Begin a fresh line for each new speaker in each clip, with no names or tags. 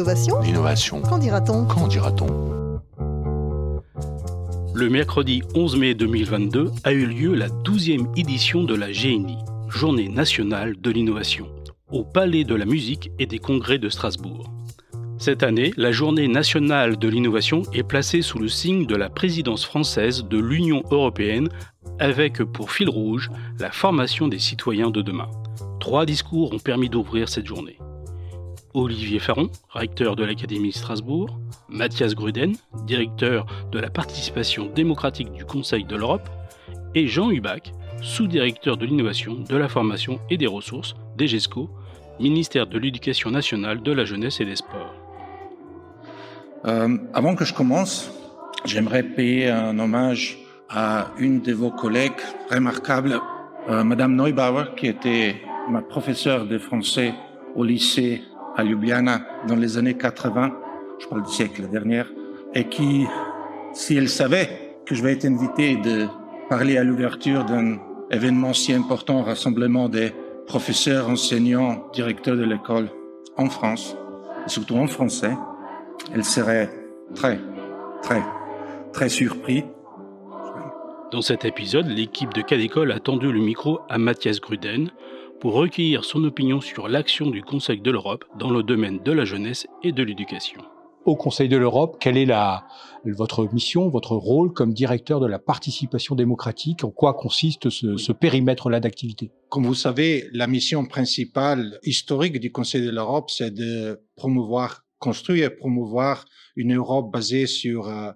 L'innovation
L'innovation.
Qu'en dira-t-on
Qu'en dira-t-on
Le mercredi 11 mai 2022 a eu lieu la 12e édition de la GNI, Journée nationale de l'innovation, au Palais de la musique et des congrès de Strasbourg. Cette année, la Journée nationale de l'innovation est placée sous le signe de la présidence française de l'Union européenne avec pour fil rouge la formation des citoyens de demain. Trois discours ont permis d'ouvrir cette journée. Olivier Faron, recteur de l'Académie Strasbourg, Mathias Gruden, directeur de la participation démocratique du Conseil de l'Europe, et Jean Hubac, sous-directeur de l'innovation, de la formation et des ressources, DGESCO, ministère de l'Éducation nationale, de la jeunesse et des sports.
Euh, avant que je commence, j'aimerais payer un hommage à une de vos collègues remarquables, euh, Madame Neubauer, qui était ma professeure de français au lycée à Ljubljana dans les années 80, je parle du siècle dernier, et qui, si elle savait que je vais être invité de parler à l'ouverture d'un événement si important, rassemblement des professeurs, enseignants, directeurs de l'école en France, et surtout en français, elle serait très, très, très surpris.
Dans cet épisode, l'équipe de Cadécole a tendu le micro à Mathias Gruden pour recueillir son opinion sur l'action du Conseil de l'Europe dans le domaine de la jeunesse et de l'éducation.
Au Conseil de l'Europe, quelle est la, votre mission, votre rôle comme directeur de la participation démocratique? En quoi consiste ce, ce périmètre-là d'activité?
Comme vous savez, la mission principale historique du Conseil de l'Europe, c'est de promouvoir construire et promouvoir une Europe basée sur euh,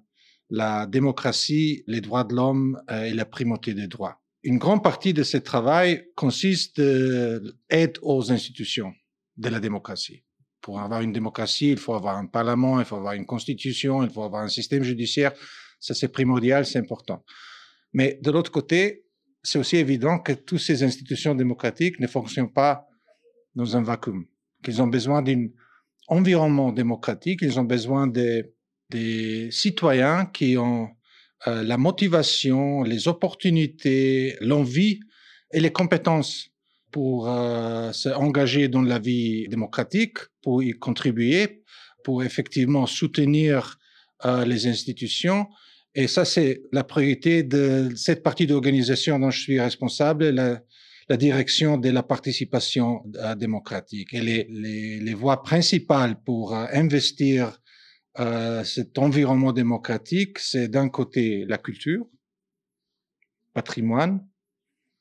la démocratie, les droits de l'homme euh, et la primauté des droits. Une grande partie de ce travail consiste d'aide aux institutions de la démocratie. Pour avoir une démocratie, il faut avoir un parlement, il faut avoir une constitution, il faut avoir un système judiciaire. Ça, c'est primordial, c'est important. Mais de l'autre côté, c'est aussi évident que toutes ces institutions démocratiques ne fonctionnent pas dans un vacuum, qu'ils ont besoin d'un environnement démocratique, ils ont besoin des citoyens qui ont euh, la motivation, les opportunités, l'envie et les compétences pour euh, s'engager dans la vie démocratique, pour y contribuer, pour effectivement soutenir euh, les institutions. Et ça, c'est la priorité de cette partie d'organisation dont je suis responsable, la, direction de la participation démocratique. Et les, voies principales pour investir euh, cet environnement démocratique, c'est d'un côté la culture, patrimoine,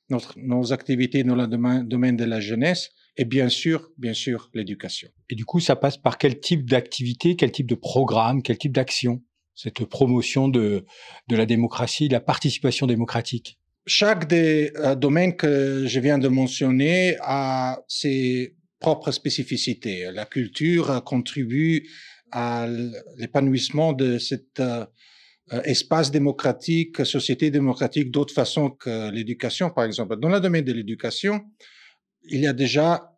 notre, nos activités dans le domaine, domaine de la jeunesse et bien sûr, bien sûr, l'éducation.
Et du coup, ça passe par quel type d'activité, quel type de programme, quel type d'action, cette promotion de, de la démocratie, de la participation démocratique?
Chaque des euh, domaines que je viens de mentionner a ses propres spécificités. La culture contribue à l'épanouissement de cet euh, espace démocratique, société démocratique d'autre façon que l'éducation, par exemple. Dans le domaine de l'éducation, il y a déjà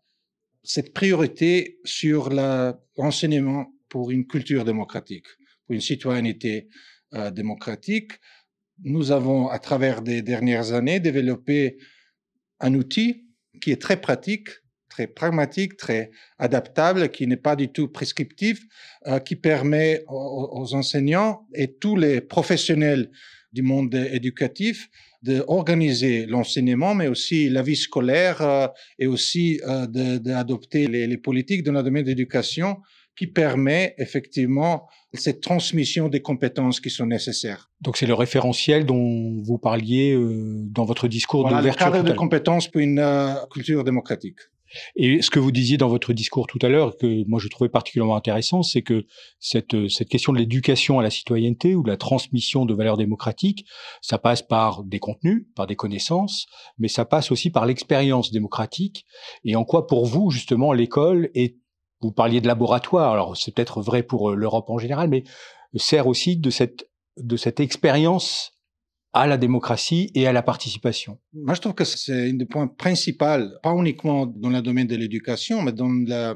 cette priorité sur l'enseignement pour une culture démocratique, pour une citoyenneté euh, démocratique. Nous avons, à travers des dernières années, développé un outil qui est très pratique, très pragmatique, très adaptable, qui n'est pas du tout prescriptif, euh, qui permet aux, aux, enseignants et tous les professionnels du monde éducatif d'organiser l'enseignement, mais aussi la vie scolaire euh, et aussi euh, d'adopter les, les, politiques dans le domaine de l'éducation qui permet effectivement cette transmission des compétences qui sont nécessaires.
Donc c'est le référentiel dont vous parliez euh, dans votre discours
voilà,
d'ouverture.
Le cadre de compétences pour une euh, culture démocratique.
Et ce que vous disiez dans votre discours tout à l'heure, que moi je trouvais particulièrement intéressant, c'est que cette, cette question de l'éducation à la citoyenneté ou de la transmission de valeurs démocratiques, ça passe par des contenus, par des connaissances, mais ça passe aussi par l'expérience démocratique. Et en quoi, pour vous, justement, l'école est, vous parliez de laboratoire, alors c'est peut-être vrai pour l'Europe en général, mais sert aussi de cette, de cette expérience à la démocratie et à la participation.
Moi, je trouve que c'est un des points principaux, pas uniquement dans le domaine de l'éducation, mais dans la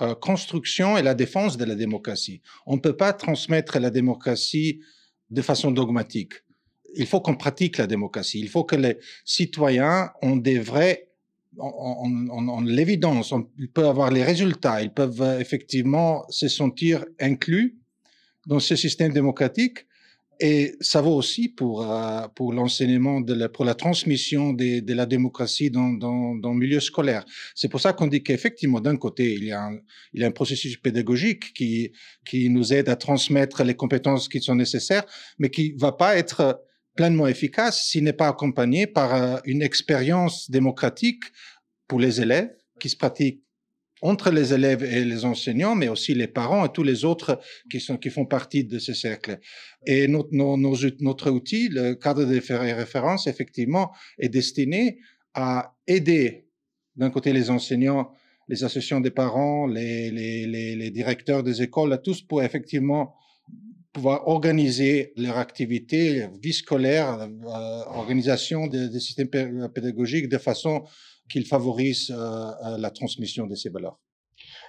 euh, construction et la défense de la démocratie. On ne peut pas transmettre la démocratie de façon dogmatique. Il faut qu'on pratique la démocratie. Il faut que les citoyens ont des vraies en, l'évidence, ils peuvent avoir les résultats, ils peuvent euh, effectivement se sentir inclus dans ce système démocratique. Et ça vaut aussi pour euh, pour l'enseignement pour la transmission de, la démocratie dans, dans, dans le milieu scolaire. C'est pour ça qu'on dit qu'effectivement d'un côté il y a un, il y a un processus pédagogique qui qui nous aide à transmettre les compétences qui sont nécessaires, mais qui va pas être pleinement efficace s'il n'est pas accompagné par euh, une expérience démocratique pour les élèves qui se pratique entre les élèves et les enseignants, mais aussi les parents et tous les autres qui, sont, qui font partie de ce cercle. Et notre, outil, le cadre de référence, effectivement, est destiné à aider d'un côté les enseignants, les associations des parents, les, les, les, directeurs des écoles, à tous pour effectivement pouvoir organiser leur activité, vie scolaire, euh, organisation des, systèmes pédagogiques de façon qu'ils favorisent euh, euh, la transmission de ces valeurs.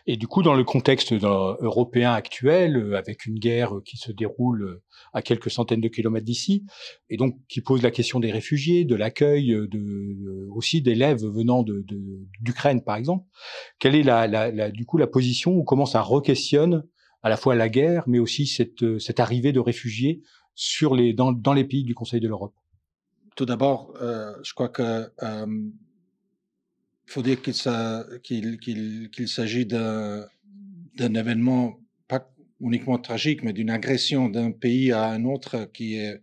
Et du coup, dans le contexte européen actuel, avec une guerre qui se déroule à quelques centaines de kilomètres d'ici, et donc qui pose la question des réfugiés, de l'accueil, de, aussi d'élèves venant de, d'Ukraine, par exemple, quelle est la, la, la, du coup la position ou comment ça re-questionne à la fois la guerre, mais aussi cette, euh, cette arrivée de réfugiés sur les, dans, dans les pays du Conseil de l'Europe?
Tout d'abord, euh, je crois que euh, faut dire qu'il s'agit d'un, événement pas uniquement tragique, mais d'une agression d'un pays à un autre qui est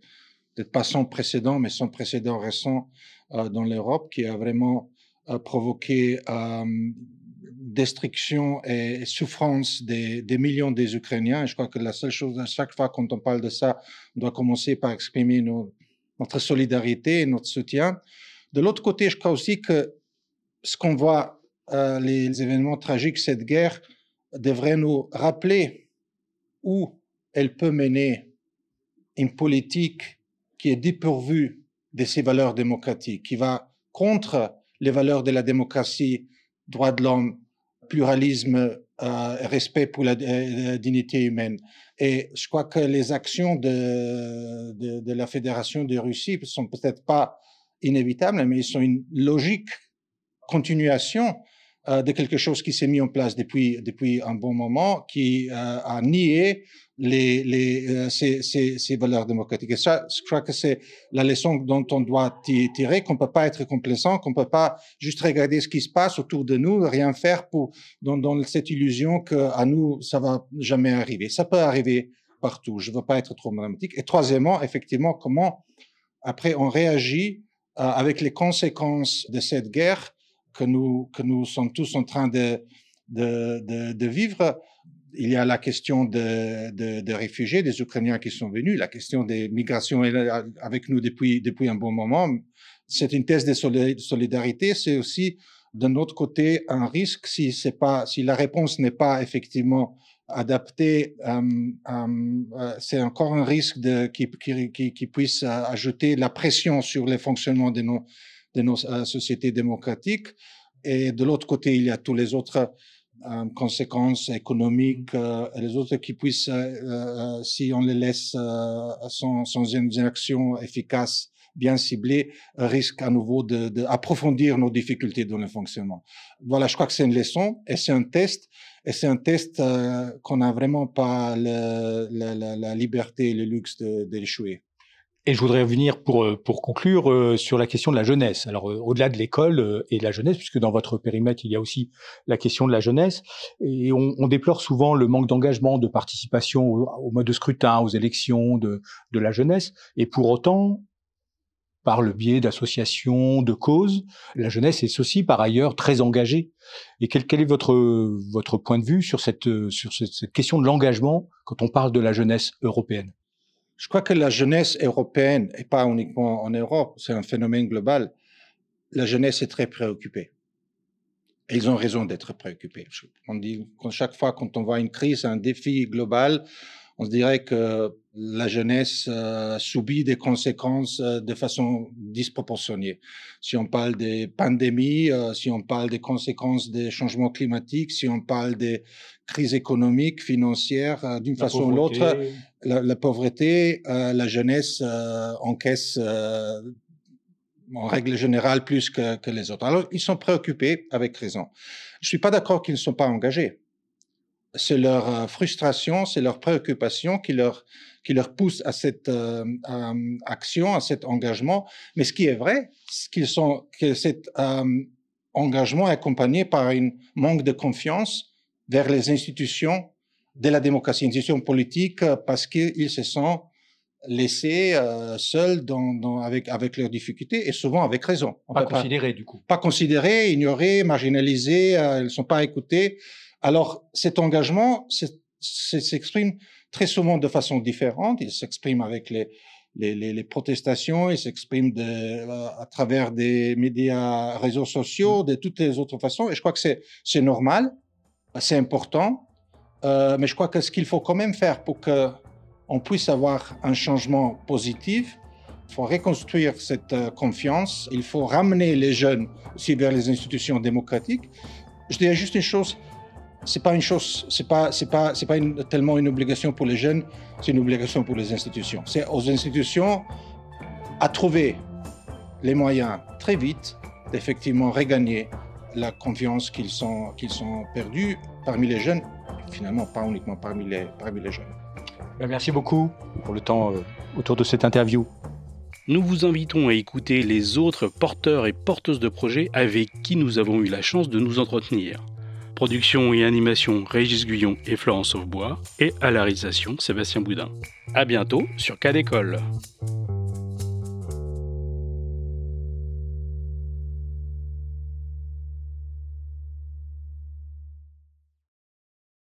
peut-être pas sans précédent, mais sans précédent récent euh, dans l'Europe, qui a vraiment euh, provoqué euh, destruction et souffrance des, des, millions des Ukrainiens. Et je crois que la seule chose, à chaque fois quand on parle de ça, on doit commencer par exprimer notre solidarité et notre soutien. De l'autre côté, je crois aussi que ce qu'on voit, euh, les, événements tragiques, cette guerre, devrait nous rappeler où elle peut mener une politique qui est dépourvue de ses valeurs démocratiques, qui va contre les valeurs de la démocratie, droits de l'homme, pluralisme, euh, respect pour la, euh, dignité humaine. Et je crois que les actions de, de, la Fédération de Russie sont peut-être pas inévitables, mais ils sont une logique continuation euh, de quelque chose qui s'est mis en place depuis depuis un bon moment, qui euh, a nié les, les euh, ces, ces, valeurs démocratiques. Et ça, je crois que c'est la leçon dont on doit tirer, qu'on peut pas être complaisant, qu'on peut pas juste regarder ce qui se passe autour de nous, rien faire pour dans, cette illusion que à nous ça va jamais arriver. Ça peut arriver partout. Je veux pas être trop dramatique. Et troisièmement, effectivement, comment après on réagit avec les conséquences de cette guerre que nous, que nous sommes tous en train de, de, vivre. Il y a la question de, de, réfugiés, des Ukrainiens qui sont venus, la question des migrations avec nous depuis, depuis un bon moment. C'est une thèse de solidarité, c'est aussi d'un autre côté un risque si pas si la réponse n'est pas effectivement adaptée, euh, euh, c'est encore un risque qui, qui, qui, puisse ajouter la pression sur le fonctionnement de nos de nos euh, sociétés démocratiques. Et de l'autre côté, il y a tous les autres euh, conséquences économiques, euh, les autres qui puissent, si on les laisse sans, sans une action efficace, bien ciblée, risquent à nouveau d'approfondir de, nos difficultés dans le fonctionnement. Voilà, je crois que c'est une leçon et c'est un test. Et c'est un test qu'on n'a vraiment pas le, la, la, la, liberté et le luxe d'échouer.
Et je voudrais revenir pour, euh, pour conclure euh, sur la question de la jeunesse. Alors, euh, au-delà de l'école et de la jeunesse, puisque dans votre périmètre, il y a aussi la question de la jeunesse, et on, on déplore souvent le manque d'engagement, de participation au, mode de scrutin, aux élections de, de la jeunesse, et pour autant, par le biais d'associations, de causes, la jeunesse est aussi par ailleurs très engagée. Et quel, quel est votre, votre point de vue sur cette, sur cette, cette question de l'engagement quand on parle de la jeunesse européenne?
Je crois que la jeunesse européenne, et pas uniquement en Europe, c'est un phénomène global, la jeunesse est très préoccupée. Et ils ont raison d'être préoccupés. On dit qu'à chaque fois quand on voit une crise, un défi global, on se dirait que la jeunesse euh, subit des conséquences euh, de façon disproportionnée. Si on parle des pandémies, euh, si on parle des conséquences des changements climatiques, si on parle des crises économiques, financières, d'une façon ou l'autre, la, pauvreté, la jeunesse encaisse en règle générale plus que, les autres. Alors, ils sont préoccupés avec raison. Je suis pas d'accord qu'ils ne sont pas engagés. C'est leur euh, frustration, c'est leur préoccupation qui leur qui leur pousse à cette euh, action, à cet engagement. Mais ce qui est vrai, c'est qu'ils sont que cet euh, engagement est accompagné par un manque de confiance vers les institutions de la démocratie, institutions politiques, parce qu'ils se sont laissés euh, seuls dans, dans, avec, avec leurs difficultés et souvent avec raison.
On pas considérés du coup.
Pas considérés, ignorés, marginalisés, euh, ils ne sont pas écoutés. Alors cet engagement s'exprime très souvent de façon différente. Il s'exprime avec les, les, les, les, protestations, il s'exprime euh, à travers des médias, réseaux sociaux, de toutes les autres façons. Et je crois que c'est normal, c'est important. Euh, mais je crois que ce qu'il faut quand même faire pour que on puisse avoir un changement positif. Il faut reconstruire cette euh, confiance. Il faut ramener les jeunes aussi vers les institutions démocratiques. Je dirais juste une chose. C'est pas une chose, c'est pas, c'est pas, c'est pas tellement une obligation pour les jeunes, c'est une obligation pour les institutions. C'est aux institutions à trouver les moyens très vite d'effectivement regagner la confiance qu'ils sont, qu'ils sont perdus parmi les jeunes, finalement pas uniquement parmi les, parmi les jeunes.
Ben, merci beaucoup pour le temps euh, autour de cette interview.
Nous vous invitons à écouter les autres porteurs et porteuses de projets avec qui nous avons eu la chance de nous entretenir. Production et animation Régis Guyon et Florence Sauvebois et à la réalisation Sébastien Boudin. À bientôt sur Cas d'école.